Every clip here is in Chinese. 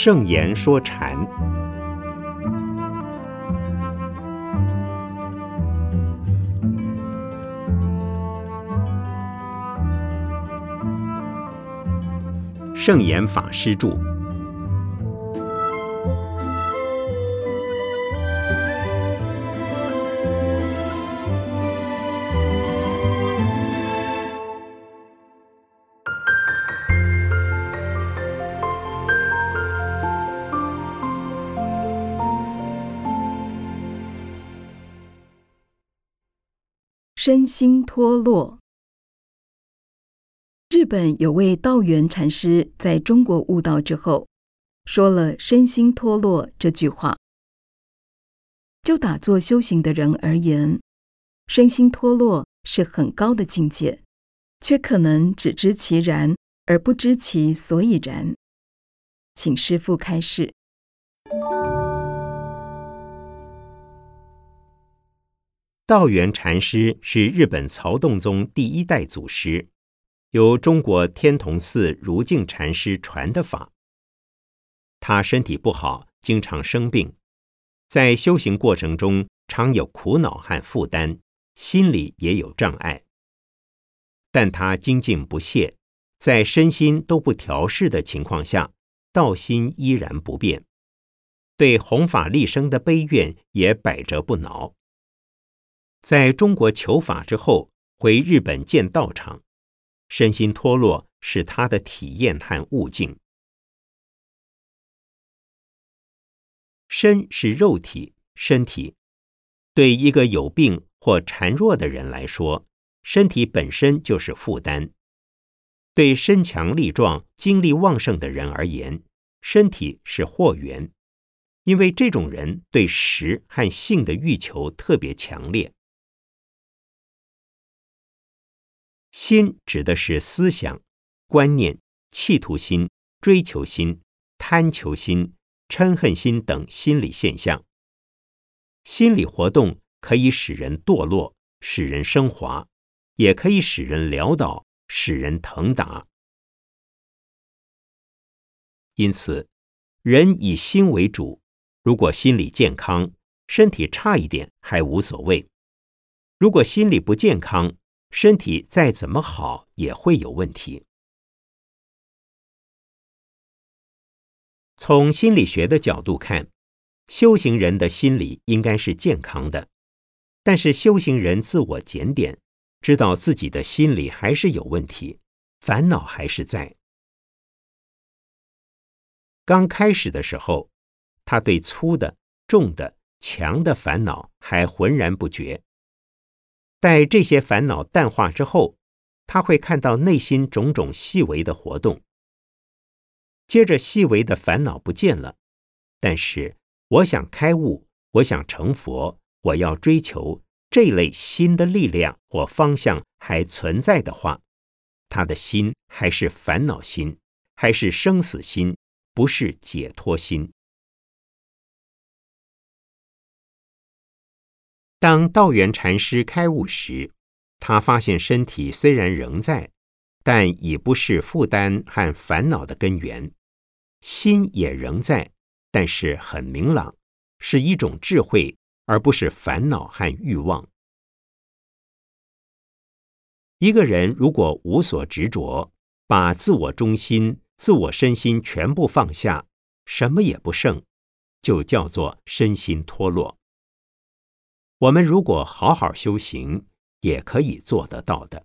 圣严说禅，圣严法师著。身心脱落。日本有位道元禅师在中国悟道之后，说了“身心脱落”这句话。就打坐修行的人而言，身心脱落是很高的境界，却可能只知其然而不知其所以然。请师父开示。道元禅师是日本曹洞宗第一代祖师，由中国天童寺如净禅师传的法。他身体不好，经常生病，在修行过程中常有苦恼和负担，心里也有障碍。但他精进不懈，在身心都不调试的情况下，道心依然不变，对弘法利生的悲愿也百折不挠。在中国求法之后，回日本建道场，身心脱落是他的体验和悟境。身是肉体，身体对一个有病或孱弱的人来说，身体本身就是负担；对身强力壮、精力旺盛的人而言，身体是祸源，因为这种人对食和性的欲求特别强烈。心指的是思想、观念、企图心、追求心、贪求心、嗔恨心等心理现象。心理活动可以使人堕落，使人升华，也可以使人潦倒，使人腾达。因此，人以心为主。如果心理健康，身体差一点还无所谓；如果心理不健康，身体再怎么好也会有问题。从心理学的角度看，修行人的心理应该是健康的，但是修行人自我检点，知道自己的心理还是有问题，烦恼还是在。刚开始的时候，他对粗的、重的、强的烦恼还浑然不觉。待这些烦恼淡化之后，他会看到内心种种细微的活动。接着，细微的烦恼不见了，但是我想开悟，我想成佛，我要追求这类新的力量或方向还存在的话，他的心还是烦恼心，还是生死心，不是解脱心。当道元禅师开悟时，他发现身体虽然仍在，但已不是负担和烦恼的根源；心也仍在，但是很明朗，是一种智慧，而不是烦恼和欲望。一个人如果无所执着，把自我中心、自我身心全部放下，什么也不剩，就叫做身心脱落。我们如果好好修行，也可以做得到的。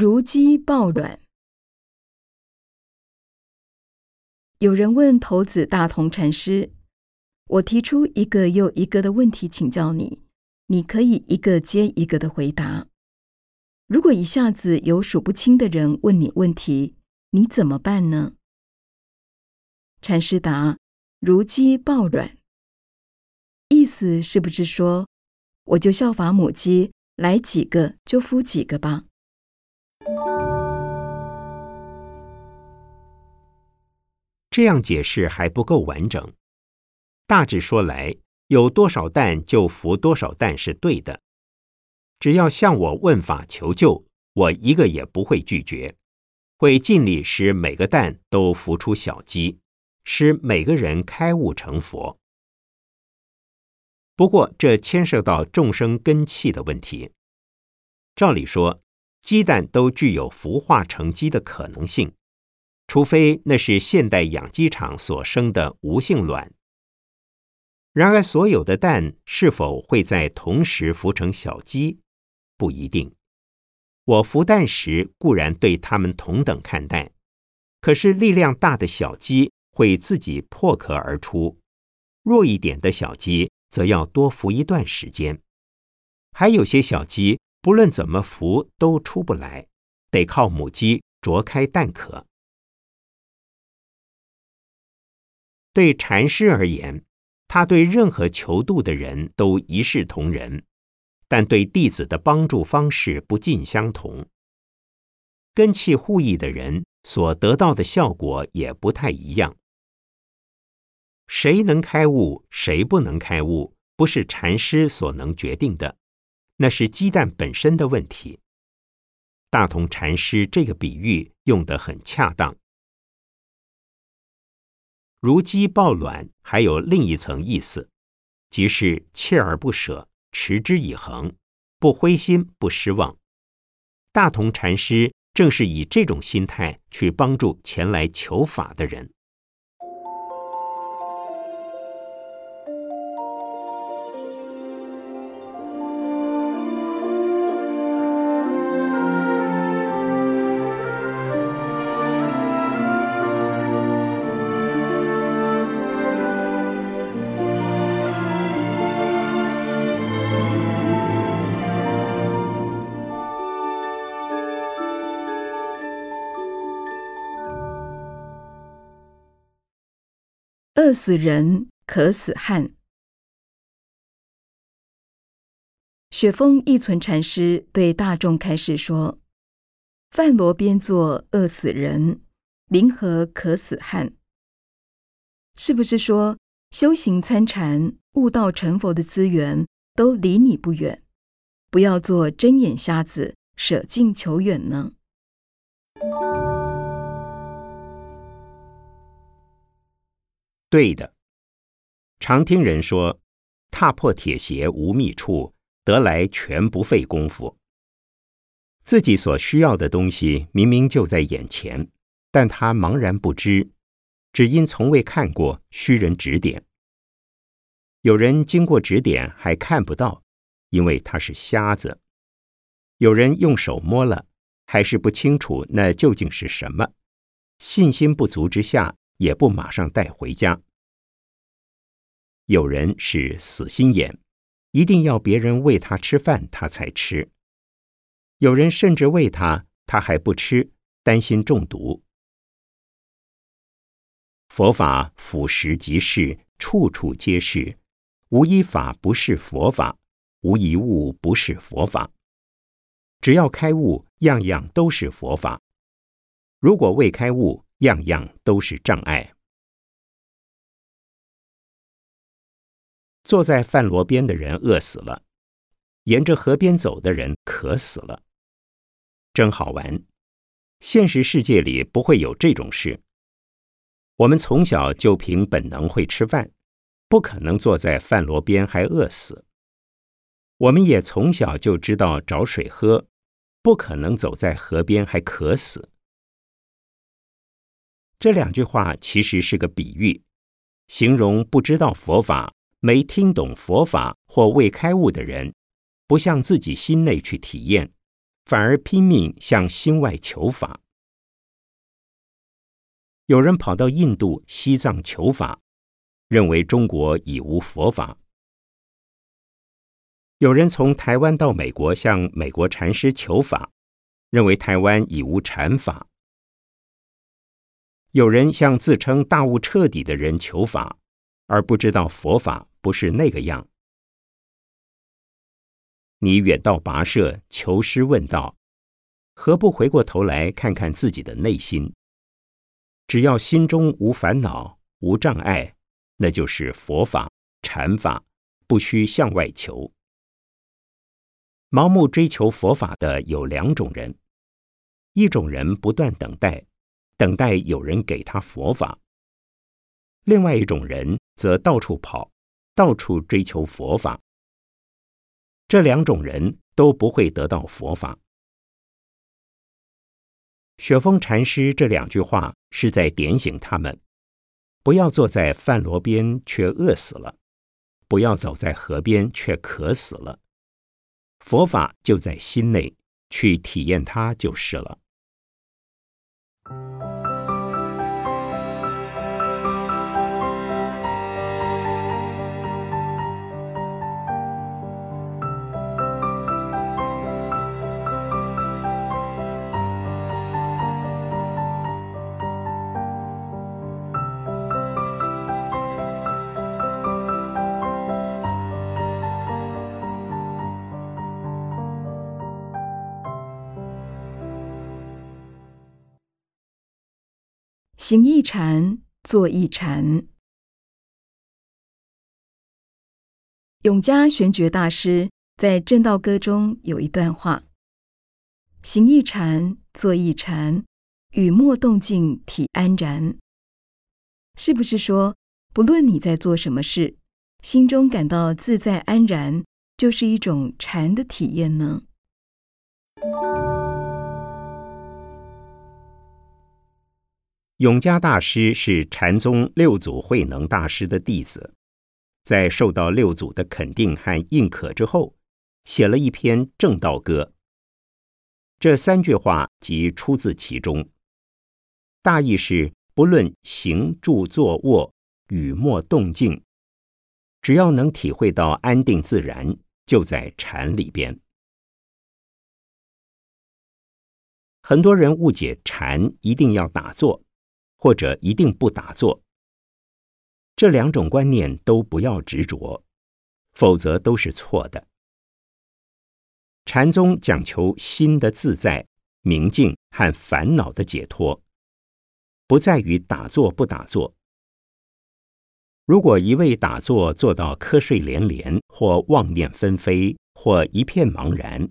如鸡抱卵。有人问头子大同禅师：“我提出一个又一个的问题，请教你，你可以一个接一个的回答。如果一下子有数不清的人问你问题，你怎么办呢？”禅师答：“如鸡抱卵。”意思是不是说，我就效法母鸡，来几个就孵几个吧？这样解释还不够完整。大致说来，有多少蛋就孵多少蛋是对的。只要向我问法求救，我一个也不会拒绝，会尽力使每个蛋都孵出小鸡，使每个人开悟成佛。不过，这牵涉到众生根器的问题。照理说，鸡蛋都具有孵化成鸡的可能性。除非那是现代养鸡场所生的无性卵。然而，所有的蛋是否会在同时孵成小鸡，不一定。我孵蛋时固然对它们同等看待，可是力量大的小鸡会自己破壳而出，弱一点的小鸡则要多孵一段时间。还有些小鸡不论怎么孵都出不来，得靠母鸡啄开蛋壳。对禅师而言，他对任何求度的人都一视同仁，但对弟子的帮助方式不尽相同。根器互异的人所得到的效果也不太一样。谁能开悟，谁不能开悟，不是禅师所能决定的，那是鸡蛋本身的问题。大同禅师这个比喻用得很恰当。如鸡抱卵，还有另一层意思，即是锲而不舍，持之以恒，不灰心，不失望。大同禅师正是以这种心态去帮助前来求法的人。饿死人可死汉。雪峰一存禅师对大众开示说：“饭罗边坐饿死人，临河可死汉。”是不是说修行参禅、悟道成佛的资源都离你不远？不要做睁眼瞎子，舍近求远呢？对的，常听人说：“踏破铁鞋无觅处，得来全不费功夫。”自己所需要的东西明明就在眼前，但他茫然不知，只因从未看过，需人指点。有人经过指点还看不到，因为他是瞎子；有人用手摸了，还是不清楚那究竟是什么，信心不足之下。也不马上带回家。有人是死心眼，一定要别人喂他吃饭，他才吃；有人甚至喂他，他还不吃，担心中毒。佛法俯拾即是，处处皆是，无一法不是佛法，无一物不是佛法。只要开悟，样样都是佛法；如果未开悟，样样都是障碍。坐在饭罗边的人饿死了，沿着河边走的人渴死了，真好玩。现实世界里不会有这种事。我们从小就凭本能会吃饭，不可能坐在饭罗边还饿死。我们也从小就知道找水喝，不可能走在河边还渴死。这两句话其实是个比喻，形容不知道佛法、没听懂佛法或未开悟的人，不向自己心内去体验，反而拼命向心外求法。有人跑到印度、西藏求法，认为中国已无佛法；有人从台湾到美国向美国禅师求法，认为台湾已无禅法；有人向自称大悟彻底的人求法，而不知道佛法不是那个样。你远道跋涉求师问道，何不回过头来看看自己的内心？只要心中无烦恼、无障碍，那就是佛法、禅法，不需向外求。盲目追求佛法的有两种人：一种人不断等待，等待有人给他佛法；另外一种人则到处跑，到处追求佛法。这两种人都不会得到佛法。雪峰禅师这两句话是在点醒他们：不要坐在饭罗边却饿死了，不要走在河边却渴死了。佛法就在心内，去体验它就是了。行一禅，坐一禅。永嘉玄觉大师在《正道歌》中有一段话：“行一禅，坐一禅，语默动静，体安然。”是不是说，不论你在做什么事，心中感到自在安然，就是一种禅的体验呢？永嘉大师是禅宗六祖慧能大师的弟子，在受到六祖的肯定和认可之后，写了一篇《正道歌》。这三句话即出自其中，大意是：不论行住坐卧、语默动静，只要能体会到安定自然，就在禅里边。很多人误解禅一定要打坐。或者一定不打坐，这两种观念都不要执着，否则都是错的。禅宗讲求心的自在、明净和烦恼的解脱，不在于打坐不打坐。如果一味打坐做到瞌睡连连，或妄念纷飞，或一片茫然，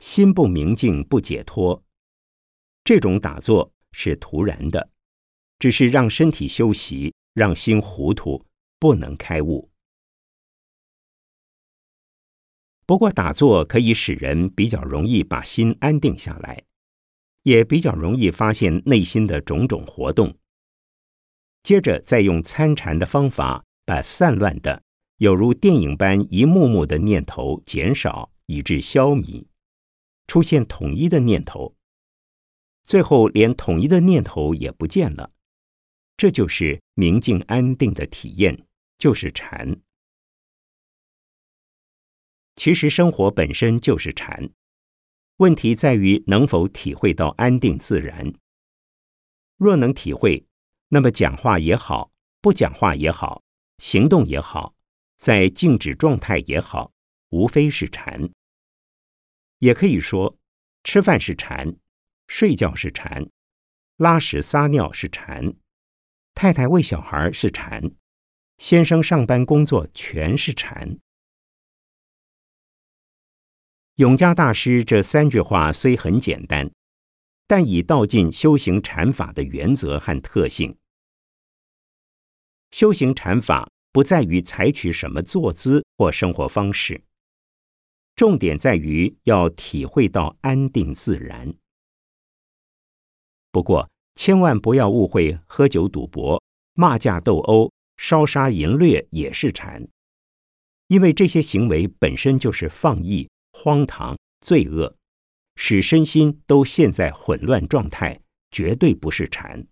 心不明净不解脱，这种打坐是徒然的。只是让身体休息，让心糊涂，不能开悟。不过打坐可以使人比较容易把心安定下来，也比较容易发现内心的种种活动。接着再用参禅的方法，把散乱的有如电影般一幕幕的念头减少，以致消弭，出现统一的念头，最后连统一的念头也不见了。这就是明净安定的体验，就是禅。其实生活本身就是禅，问题在于能否体会到安定自然。若能体会，那么讲话也好，不讲话也好，行动也好，在静止状态也好，无非是禅。也可以说，吃饭是禅，睡觉是禅，拉屎撒尿是禅。太太喂小孩是禅，先生上班工作全是禅。永嘉大师这三句话虽很简单，但已道尽修行禅法的原则和特性。修行禅法不在于采取什么坐姿或生活方式，重点在于要体会到安定自然。不过。千万不要误会，喝酒赌博、骂架斗殴、烧杀淫掠也是禅，因为这些行为本身就是放逸、荒唐、罪恶，使身心都陷在混乱状态，绝对不是禅。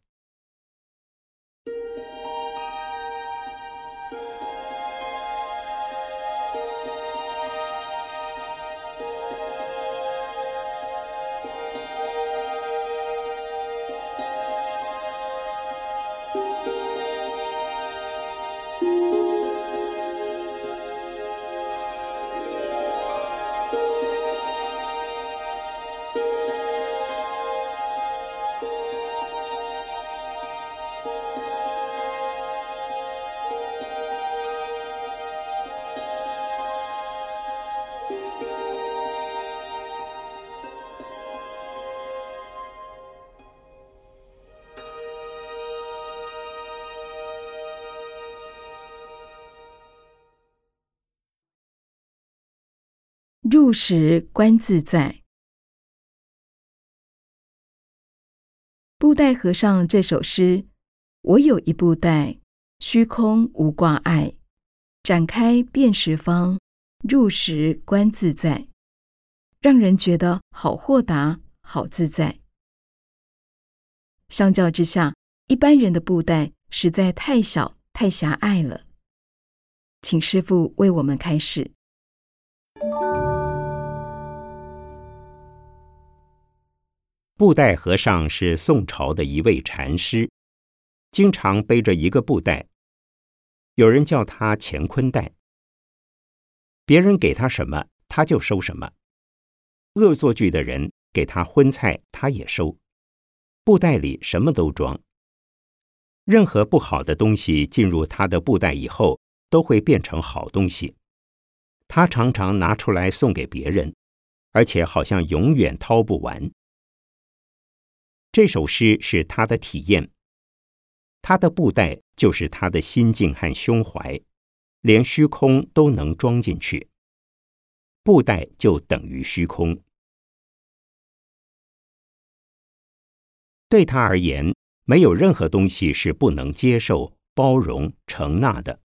入时观自在。布袋和尚这首诗，我有一布袋，虚空无挂碍，展开遍十方，入时观自在，让人觉得好豁达，好自在。相较之下，一般人的布袋实在太小、太狭隘了。请师父为我们开示。布袋和尚是宋朝的一位禅师，经常背着一个布袋，有人叫他乾坤袋。别人给他什么，他就收什么。恶作剧的人给他荤菜，他也收。布袋里什么都装。任何不好的东西进入他的布袋以后，都会变成好东西。他常常拿出来送给别人，而且好像永远掏不完。这首诗是他的体验，他的布袋就是他的心境和胸怀，连虚空都能装进去。布袋就等于虚空。对他而言，没有任何东西是不能接受、包容、承纳的，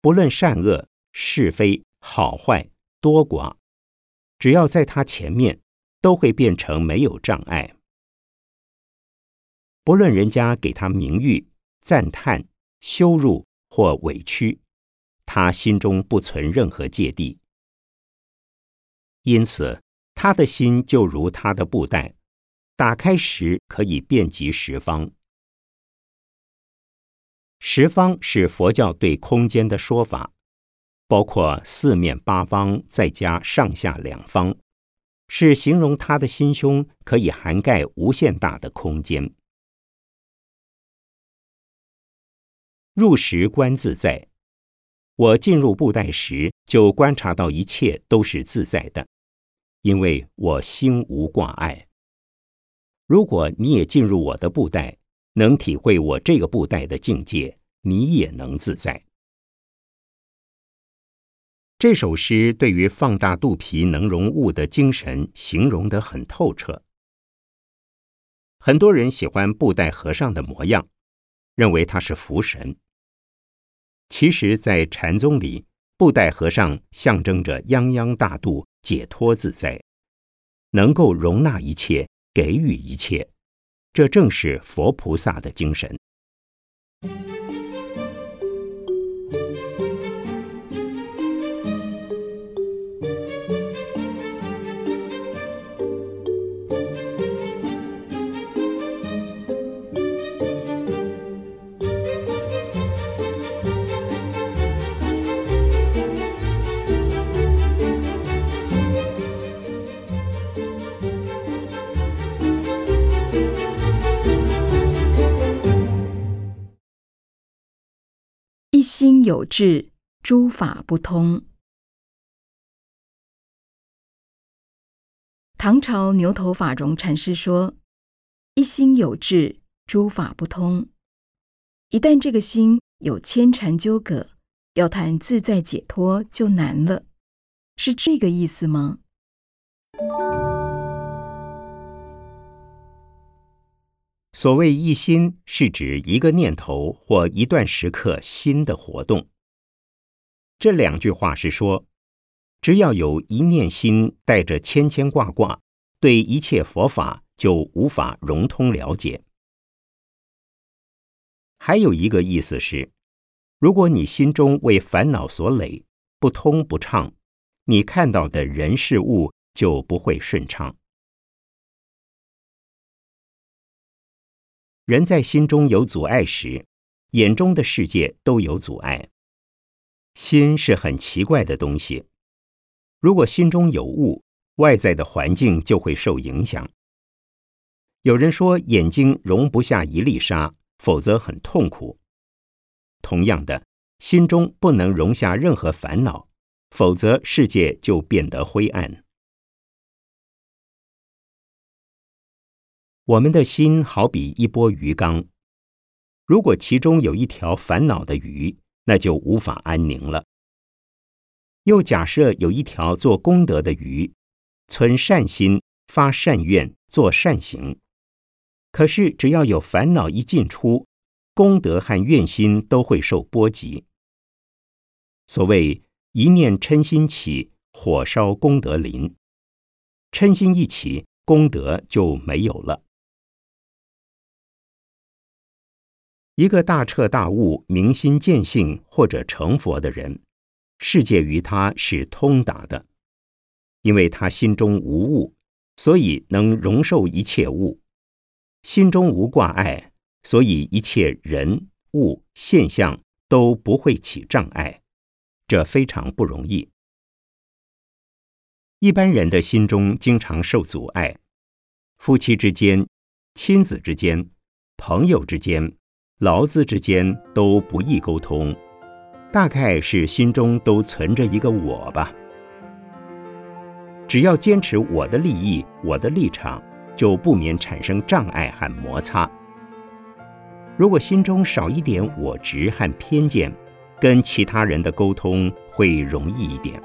不论善恶、是非、好坏、多寡，只要在他前面，都会变成没有障碍。不论人家给他名誉、赞叹、羞辱或委屈，他心中不存任何芥蒂。因此，他的心就如他的布袋，打开时可以遍及十方。十方是佛教对空间的说法，包括四面八方，再加上下两方，是形容他的心胸可以涵盖无限大的空间。入时观自在，我进入布袋时就观察到一切都是自在的，因为我心无挂碍。如果你也进入我的布袋，能体会我这个布袋的境界，你也能自在。这首诗对于放大肚皮能容物的精神形容得很透彻。很多人喜欢布袋和尚的模样，认为他是福神。其实，在禅宗里，布袋和尚象征着泱泱大度、解脱自在，能够容纳一切，给予一切，这正是佛菩萨的精神。心有志，诸法不通。唐朝牛头法融禅师说：“一心有志，诸法不通。一旦这个心有牵缠纠葛，要谈自在解脱就难了。”是这个意思吗？所谓一心，是指一个念头或一段时刻心的活动。这两句话是说，只要有一念心带着牵牵挂挂，对一切佛法就无法融通了解。还有一个意思是，如果你心中为烦恼所累，不通不畅，你看到的人事物就不会顺畅。人在心中有阻碍时，眼中的世界都有阻碍。心是很奇怪的东西，如果心中有雾，外在的环境就会受影响。有人说眼睛容不下一粒沙，否则很痛苦。同样的，心中不能容下任何烦恼，否则世界就变得灰暗。我们的心好比一波鱼缸，如果其中有一条烦恼的鱼，那就无法安宁了。又假设有一条做功德的鱼，存善心、发善愿、做善行，可是只要有烦恼一进出，功德和愿心都会受波及。所谓一念嗔心起，火烧功德林。嗔心一起，功德就没有了。一个大彻大悟、明心见性或者成佛的人，世界于他是通达的，因为他心中无物，所以能容受一切物；心中无挂碍，所以一切人物现象都不会起障碍。这非常不容易。一般人的心中经常受阻碍，夫妻之间、亲子之间、朋友之间。劳资之间都不易沟通，大概是心中都存着一个我吧。只要坚持我的利益、我的立场，就不免产生障碍和摩擦。如果心中少一点我执和偏见，跟其他人的沟通会容易一点。